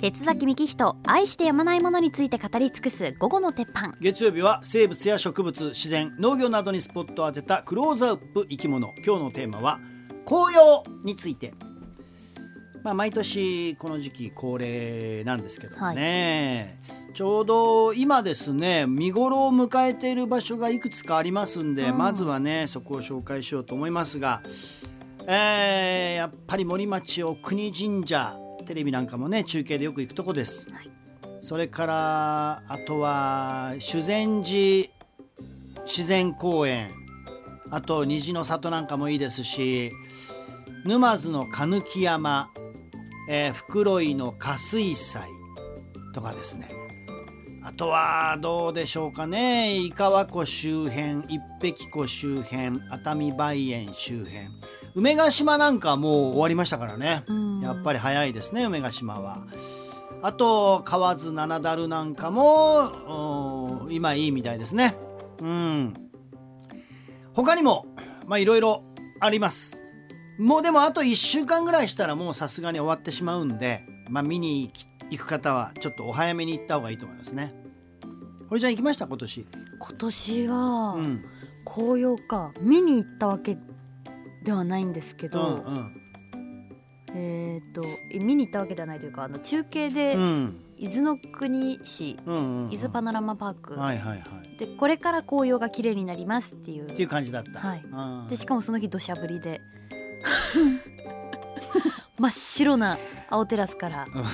鉄崎幹人愛してやまないものについて語り尽くす午後の鉄板。月曜日は生物や植物自然農業などにスポットを当てたクローズアップ生き物。今日のテーマは紅葉について。まあ毎年この時期恒例なんですけどもね、ちょうど今ですね見頃を迎えている場所がいくつかありますんで、うん。まずはねそこを紹介しようと思いますが、えーやっぱり森町お国神社テレビなんかもね中継でよく行くとこです、はい。それからあとは修善寺自然公園。あと虹の里なんかもいいですし沼津の鹿木山、えー、袋井の加水祭とかですね。あとはどうでしょうかね。井川湖周辺一碧湖周辺熱海梅園周辺梅ヶ島なんかはもう終わりましたからね。うん。やっぱり早いですね梅ヶ島は。あと河津七樽なんかもお今いいみたいですね。うん。他にもまあいろいろあります。もうでもあと1週間ぐらいしたらもうさすがに終わってしまうんでまあ見に行く方はちょっとお早めに行った方がいいと思いますね。堀ちゃん行きました？今年。今年はうん。紅葉か。見に行ったわけではないんですけうど、んえっ、とえ見に行ったわけではないというかあの中継でうん。うん伊豆の国市うんうんうん。伊豆パノラマパーク、はいはいはい。でこれから紅葉が綺麗になりますっていう。っていう感じだった。はい。うんでしかもその日土砂降りで。真っ白な青テラスから。うん。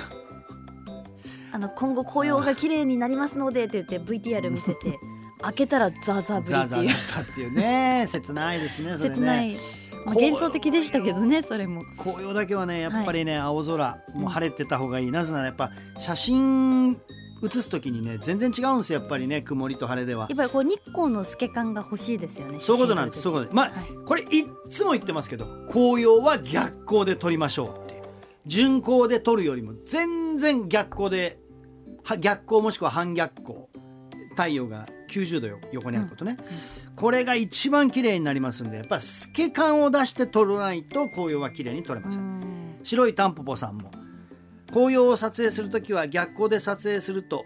あの今後紅葉が綺麗になりますのでって言って VTR 見せて 開けたらザーザーザーザーだ降りっていう。ったっていうね。切ないですねそれね。切ない、まあ幻想的でしたけどねそれも。紅葉だけはねやっぱりね、青空もう晴れてた方がいい、なぜならやっぱ写真写す時にね全然違うんですよやっぱりね曇りと晴れでは。やっぱりこう日光の透け感が欲しいですよねそういうことなんですそういうこと。でまあ、はい。これいっつも言ってますけど紅葉は逆光で撮りましょうって。順光で撮るよりも全然逆光では逆光もしくは反逆光。太陽が90度よ横にあることね、これが一番綺麗になりますんでやっぱ透け感を出して撮らないと紅葉は綺麗に撮れません。うん。白いタンポポさんも。紅葉を撮影するときは逆光で撮影すると、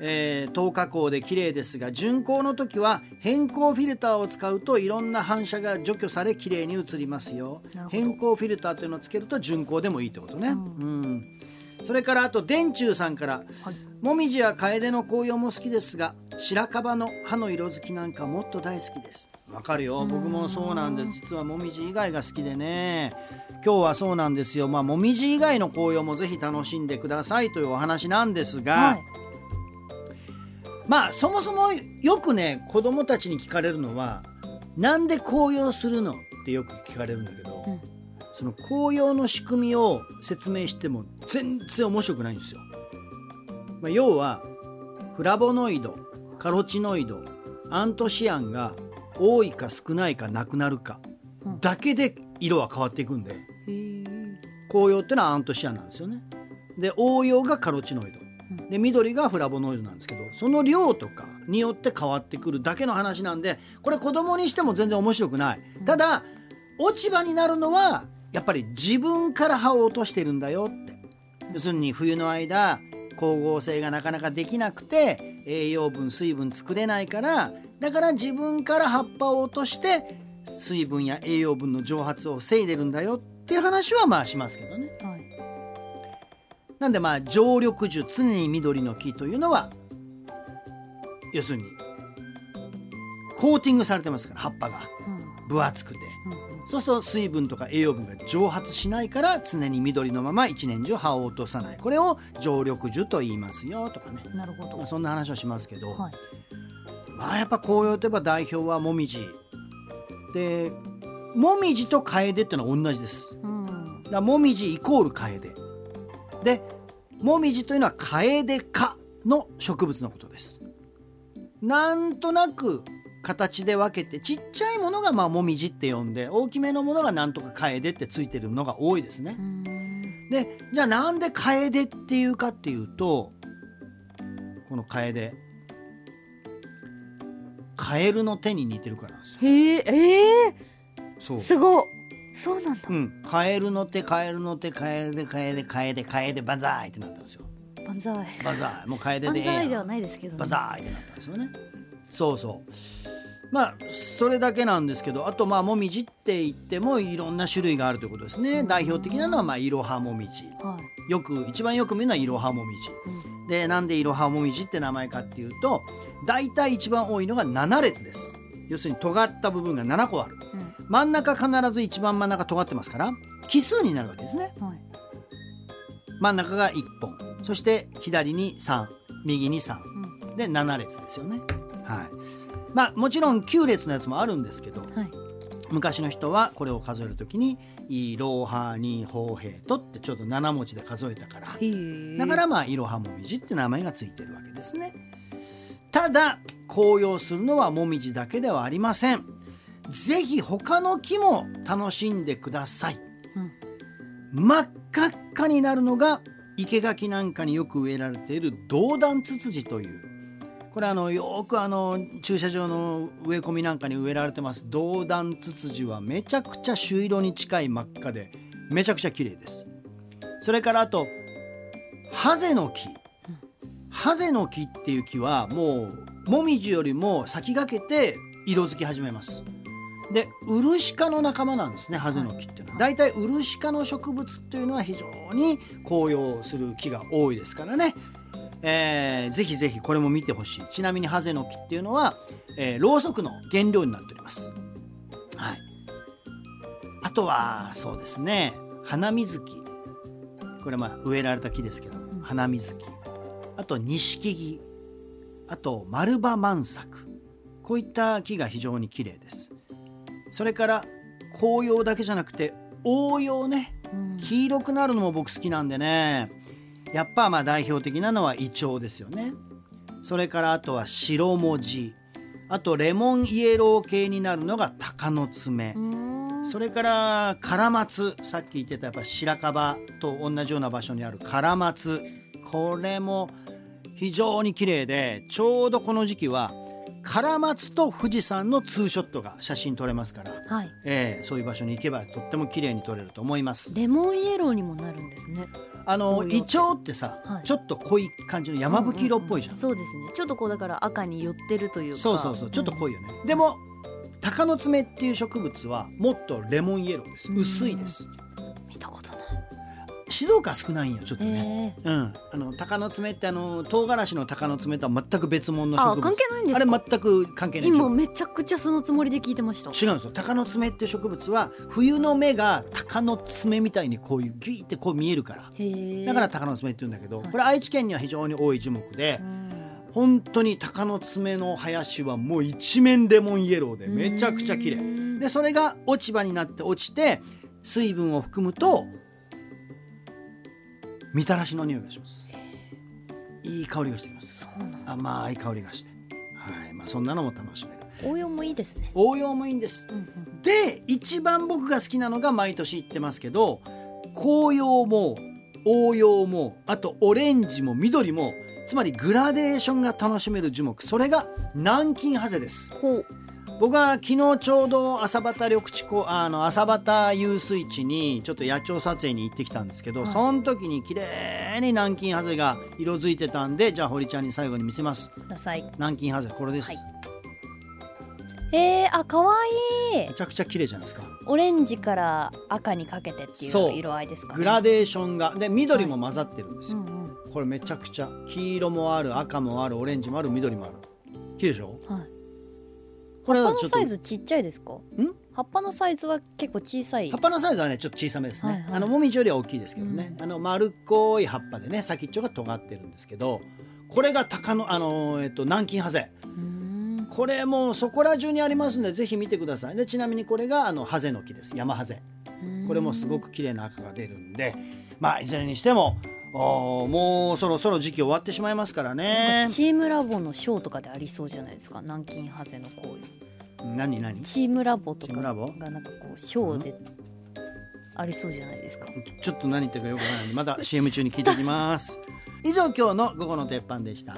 えー、透過光で綺麗ですが順光の時は変光フィルターを使うといろんな反射が除去され綺麗に映りますよ。なるほど。変光フィルターというのをつけると順光でもいいってことね、うん。それからあと電柱さんから、もみじや楓の紅葉も好きですが白樺の葉の色づきなんかもっと大好きです。わかるよ。僕もそうなんです。実はもみじ以外が好きでね。今日はそうなんですよ。まあもみじ以外の紅葉もぜひ楽しんでくださいというお話なんですが、はい。まあそもそもよくね子供たちに聞かれるのはなんで紅葉するのってよく聞かれるんだけど、うん。その紅葉の仕組みを説明しても全然面白くないんですよ。まあ、要はフラボノイドカロチノイドアントシアンが多いか少ないかなくなるかうん。だけで色は変わっていくんでへー紅葉ってのはアントシアンなんですよね。で黄葉がカロチノイド。で緑がフラボノイドなんですけどその量とかによって変わってくるだけの話なんでこれ子供にしても全然面白くない。ただ落ち葉になるのはやっぱり自分から葉を落としてるんだよって。要するに冬の間光合成がなかなかできなくて栄養分水分作れないからだから自分から葉っぱを落として水分や栄養分の蒸発を防いでるんだよっていう話はまあしますけどね。はい。なんでまあ常緑樹常に緑の木というのは要するにコーティングされてますから葉っぱが。うん。分厚くて。うんうんそうすると水分とか栄養分が蒸発しないから常に緑のまま一年中葉を落とさない。これを常緑樹と言いますよとかね、なるほど。まあ、そんな話をしますけど、はい。まあやっぱ紅葉といえば代表はモミジでモミジとカエデっていうのは同じです。うん。だからモミジイコールカエデ。でモミジというのはカエデ科の植物のことです。なんとなく形で分けてちっちゃいものがまあモミジって呼んで大きめのものがなんとかカエデってついてるのが多いですね。うん。でじゃあなんでカエデっていうかっていうとこのカエデカエルの手に似てるからなんですよ。へええそう。ー、すごい。そうなんだ。うん、カエルの手カエルの手カエルでカエデカエデカエデバンザーイってなったんですよ。万歳バザーもう楓で万ええやん。歳ではないですけどね。バザーってなったんですよね。そうそうまあそれだけなんですけどあとまあもみじって言ってもいろんな種類があるということですね。代表的なのはまあいろはもみじ。はい。よく一番よく見るのはいろはもみじ。うん。でなんでいろはもみじって名前かっていうと大体一番多いのが7列です。要するに尖った部分が7個ある。うん。真ん中必ず一番真ん中尖ってますから奇数になるわけですね。はい。真ん中が1本。そして左に3右に3うんで7列ですよね。はい。まあもちろん9列のやつもあるんですけどはい。昔の人はこれを数えるときに「いろはにほうへいと」ってちょうど7文字で数えたから。だからまあいろはもみじって名前がついてるわけですね。ただ紅葉するのはもみじだけではありません。ぜひ他の木も楽しんでください。うん。真っ赤っかになるのが生垣なんかによく植えられている銅弾ツツジというこれあのよくあの駐車場の植え込みなんかに植えられてます。銅弾ツツジはめちゃくちゃ朱色に近い真っ赤でめちゃくちゃ綺麗です。それからあとハゼの木。ハゼの木っていう木はもうモミジよりも先駆けて色づき始めます。でウルシ科の仲間なんですねハゼの木っていうのは、だい。たいウルシ科の植物っていうのは非常に紅葉する木が多いですからね、えーぜひぜひこれも見てほしい。ちなみにハゼの木っていうのは、えーろうそくの原料になっております。はい。あとはそうですね。花水木。これまあ植えられた木ですけど花水木。あと錦木。あと丸葉満作。こういった木が非常に綺麗です。それから紅葉だけじゃなくて応葉ね。うん。黄色くなるのも僕好きなんでねやっぱまあ代表的なのはイチョウですよね。それからあとは白文字。あとレモンイエロー系になるのが鷹の爪。それからカラマツ。さっき言ってたやっぱ白樺と同じような場所にあるカラマツ。これも非常に綺麗でちょうどこの時期はカラマツと富士山のツーショットが写真撮れますから、はい。えーそういう場所に行けばとっても綺麗に撮れると思います。レモンイエローにもなるんですね。あのイチョウってさ、はい。ちょっと濃い感じの山吹色っぽいじゃん,、うううそうですね。ちょっとこうだから赤に寄ってるというか。そうそうそう。ちょっと濃いよね、でも鷹の爪っていう植物はもっとレモンイエローです。うん。薄いです。見たこと静岡は少ないんよちょっとね、ええ。うん、あの鷹の爪ってあの唐辛子の鷹の爪とは全く別物の植物。あ関係ないんですあかれ全く関係ない今めちゃくちゃそのつもりで聞いてました。違うんですよ。鷹の爪って植物は冬の芽が鷹の爪みたいにこういうギュイってこう見えるから。だから鷹の爪って言うんだけど、はい。これ愛知県には非常に多い樹木で、本当に鷹の爪の林はもう一面レモンイエローでめちゃくちゃ綺麗。でそれが落ち葉になって落ちて水分を含むとみたらしの匂いがします。いい香りがしてきます。甘い香りがして。はい。まあそんなのも楽しめる。応用もいいですね。応用もいいんです。うんうんで一番僕が好きなのが毎年言ってますけど紅葉も応用もあとオレンジも緑もつまりグラデーションが楽しめる樹木それが南京ハゼです僕は昨日ちょうど朝畑緑地湖あの朝畑遊水地にちょっと野鳥撮影に行ってきたんですけど、はい。その時に綺麗に南京ハゼが色づいてたんでじゃあ堀ちゃんに最後に見せます。ください。南京ハゼこれです、はい。えー、あ可愛いめちゃくちゃ綺麗じゃないですか。オレンジから赤にかけてっていそう。う色合いですかね。グラデーションがで緑も混ざってるんですよ、うんうん。これめちゃくちゃ。黄色もある赤もあるオレンジもある緑もある。綺麗でしょ？はいこれ葉っぱのはちょっとサイズちっちゃいですか？ん？葉っぱのサイズは結構小さい。葉っぱのサイズはねちょっと小さめですね、はいはい。あのもみじよりは大きいですけどね、あの丸っこい葉っぱでね先っちょが尖ってるんですけどこれが鷹のあの、えっと、南京ハゼ。これもうそこら中にありますのでぜひ見てください。でちなみにこれがあのハゼの木です。山ハゼ。これもすごく綺麗な赤が出るんでまあいずれにしてももうそろそろ時期終わってしまいますからね。チームラボのショーとかでありそうじゃないですか？南京ハゼのこういう何何？チームラボとかがなんかこうショーでありそうじゃないですか？ちょっと何言ってるかよくわからないまだ CM 中に聞いておきます。以上今日の午後の鉄板でした